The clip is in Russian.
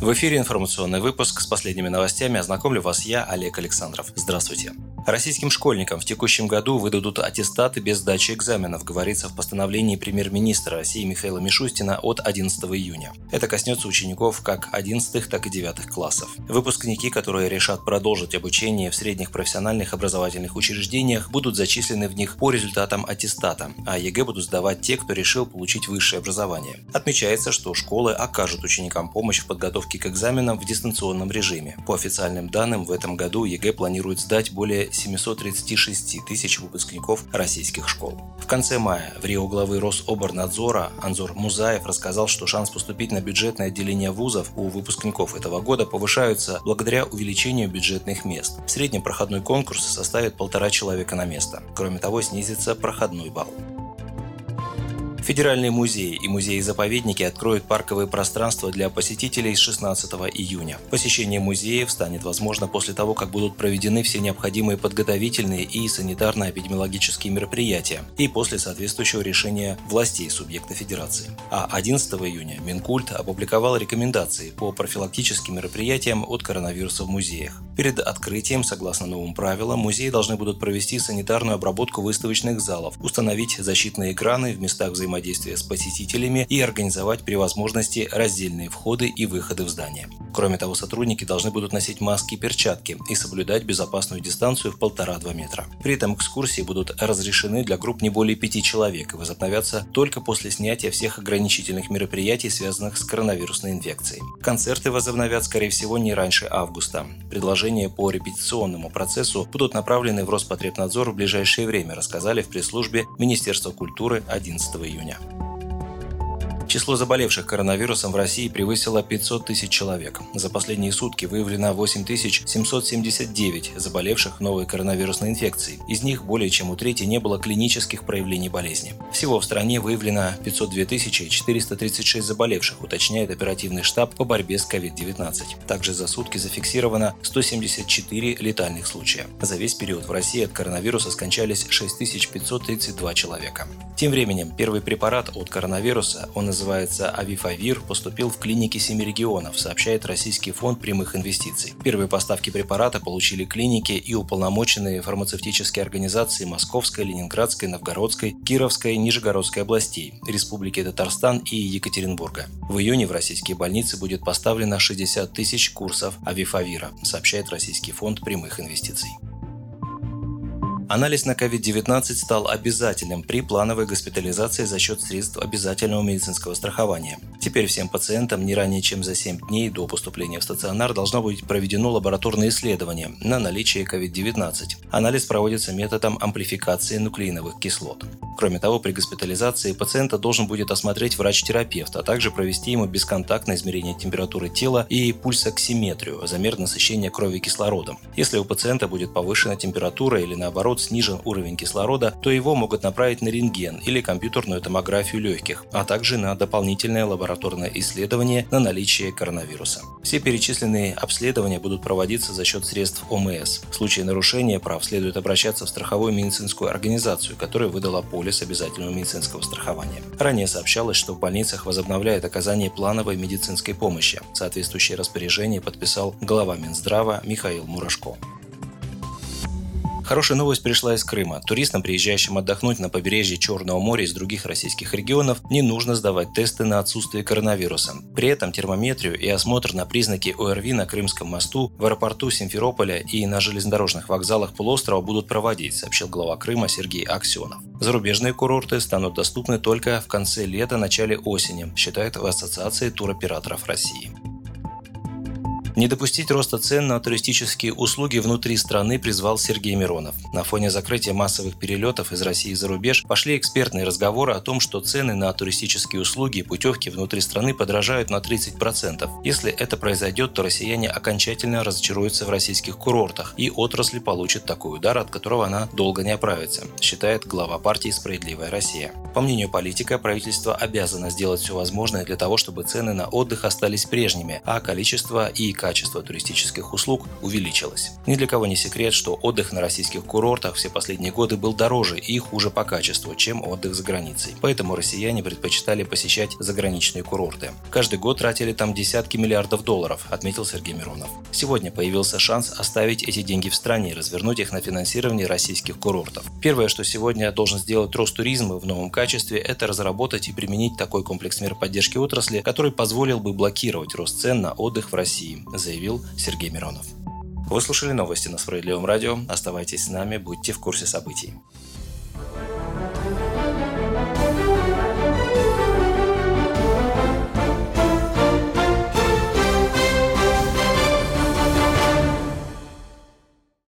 В эфире информационный выпуск с последними новостями. Ознакомлю вас я, Олег Александров. Здравствуйте. Российским школьникам в текущем году выдадут аттестаты без сдачи экзаменов, говорится в постановлении премьер-министра России Михаила Мишустина от 11 июня. Это коснется учеников как 11 так и 9 классов. Выпускники, которые решат продолжить обучение в средних профессиональных образовательных учреждениях, будут зачислены в них по результатам аттестата, а ЕГЭ будут сдавать те, кто решил получить высшее образование. Отмечается, что школы окажут ученикам помощь в подготовке к экзаменам в дистанционном режиме. По официальным данным, в этом году ЕГЭ планирует сдать более 736 тысяч выпускников российских школ. В конце мая врио главы Рособорнадзора Анзор Музаев рассказал, что шанс поступить на бюджетное отделение вузов у выпускников этого года повышаются благодаря увеличению бюджетных мест. В среднем проходной конкурс составит полтора человека на место. Кроме того, снизится проходной балл. Федеральные музеи и музеи-заповедники откроют парковые пространства для посетителей с 16 июня. Посещение музеев станет возможно после того, как будут проведены все необходимые подготовительные и санитарно-эпидемиологические мероприятия и после соответствующего решения властей субъекта Федерации. А 11 июня Минкульт опубликовал рекомендации по профилактическим мероприятиям от коронавируса в музеях. Перед открытием, согласно новым правилам, музеи должны будут провести санитарную обработку выставочных залов, установить защитные экраны в местах взаимодействия взаимодействия с посетителями и организовать при возможности раздельные входы и выходы в здание. Кроме того, сотрудники должны будут носить маски и перчатки и соблюдать безопасную дистанцию в 1,5-2 метра. При этом экскурсии будут разрешены для групп не более 5 человек и возобновятся только после снятия всех ограничительных мероприятий, связанных с коронавирусной инфекцией. Концерты возобновят, скорее всего, не раньше августа. Предложения по репетиционному процессу будут направлены в Роспотребнадзор в ближайшее время, рассказали в пресс-службе Министерства культуры 11 июня июня. Число заболевших коронавирусом в России превысило 500 тысяч человек. За последние сутки выявлено 8779 заболевших новой коронавирусной инфекцией. Из них более чем у трети не было клинических проявлений болезни. Всего в стране выявлено 502 436 заболевших, уточняет оперативный штаб по борьбе с COVID-19. Также за сутки зафиксировано 174 летальных случая. За весь период в России от коронавируса скончались 6532 человека. Тем временем первый препарат от коронавируса, он называется называется «Авифавир», поступил в клиники семи регионов, сообщает Российский фонд прямых инвестиций. Первые поставки препарата получили клиники и уполномоченные фармацевтические организации Московской, Ленинградской, Новгородской, Кировской, Нижегородской областей, Республики Татарстан и Екатеринбурга. В июне в российские больницы будет поставлено 60 тысяч курсов авифавира, сообщает Российский фонд прямых инвестиций. Анализ на COVID-19 стал обязательным при плановой госпитализации за счет средств обязательного медицинского страхования. Теперь всем пациентам не ранее чем за 7 дней до поступления в стационар должно быть проведено лабораторное исследование на наличие COVID-19. Анализ проводится методом амплификации нуклеиновых кислот. Кроме того, при госпитализации пациента должен будет осмотреть врач-терапевт, а также провести ему бесконтактное измерение температуры тела и пульсоксиметрию, замер насыщения крови кислородом. Если у пациента будет повышена температура или наоборот снижен уровень кислорода, то его могут направить на рентген или компьютерную томографию легких, а также на дополнительное лабораторное исследование на наличие коронавируса. Все перечисленные обследования будут проводиться за счет средств ОМС. В случае нарушения прав следует обращаться в страховую медицинскую организацию, которая выдала полис обязательного медицинского страхования. Ранее сообщалось, что в больницах возобновляет оказание плановой медицинской помощи. Соответствующее распоряжение подписал глава Минздрава Михаил Мурашко. Хорошая новость пришла из Крыма. Туристам, приезжающим отдохнуть на побережье Черного моря из других российских регионов, не нужно сдавать тесты на отсутствие коронавируса. При этом термометрию и осмотр на признаки ОРВИ на Крымском мосту, в аэропорту Симферополя и на железнодорожных вокзалах полуострова будут проводить, сообщил глава Крыма Сергей Аксенов. Зарубежные курорты станут доступны только в конце лета-начале осени, считают в Ассоциации туроператоров России. Не допустить роста цен на туристические услуги внутри страны призвал Сергей Миронов. На фоне закрытия массовых перелетов из России за рубеж пошли экспертные разговоры о том, что цены на туристические услуги и путевки внутри страны подорожают на 30%. Если это произойдет, то россияне окончательно разочаруются в российских курортах, и отрасль получит такой удар, от которого она долго не оправится, считает глава партии «Справедливая Россия». По мнению политика, правительство обязано сделать все возможное для того, чтобы цены на отдых остались прежними, а количество и качество качество туристических услуг увеличилось. Ни для кого не секрет, что отдых на российских курортах все последние годы был дороже и хуже по качеству, чем отдых за границей. Поэтому россияне предпочитали посещать заграничные курорты. Каждый год тратили там десятки миллиардов долларов, отметил Сергей Миронов. Сегодня появился шанс оставить эти деньги в стране и развернуть их на финансирование российских курортов. Первое, что сегодня должен сделать Ростуризм в новом качестве, это разработать и применить такой комплекс мер поддержки отрасли, который позволил бы блокировать рост цен на отдых в России, заявил Сергей Миронов. Вы слушали новости на Справедливом радио. Оставайтесь с нами, будьте в курсе событий.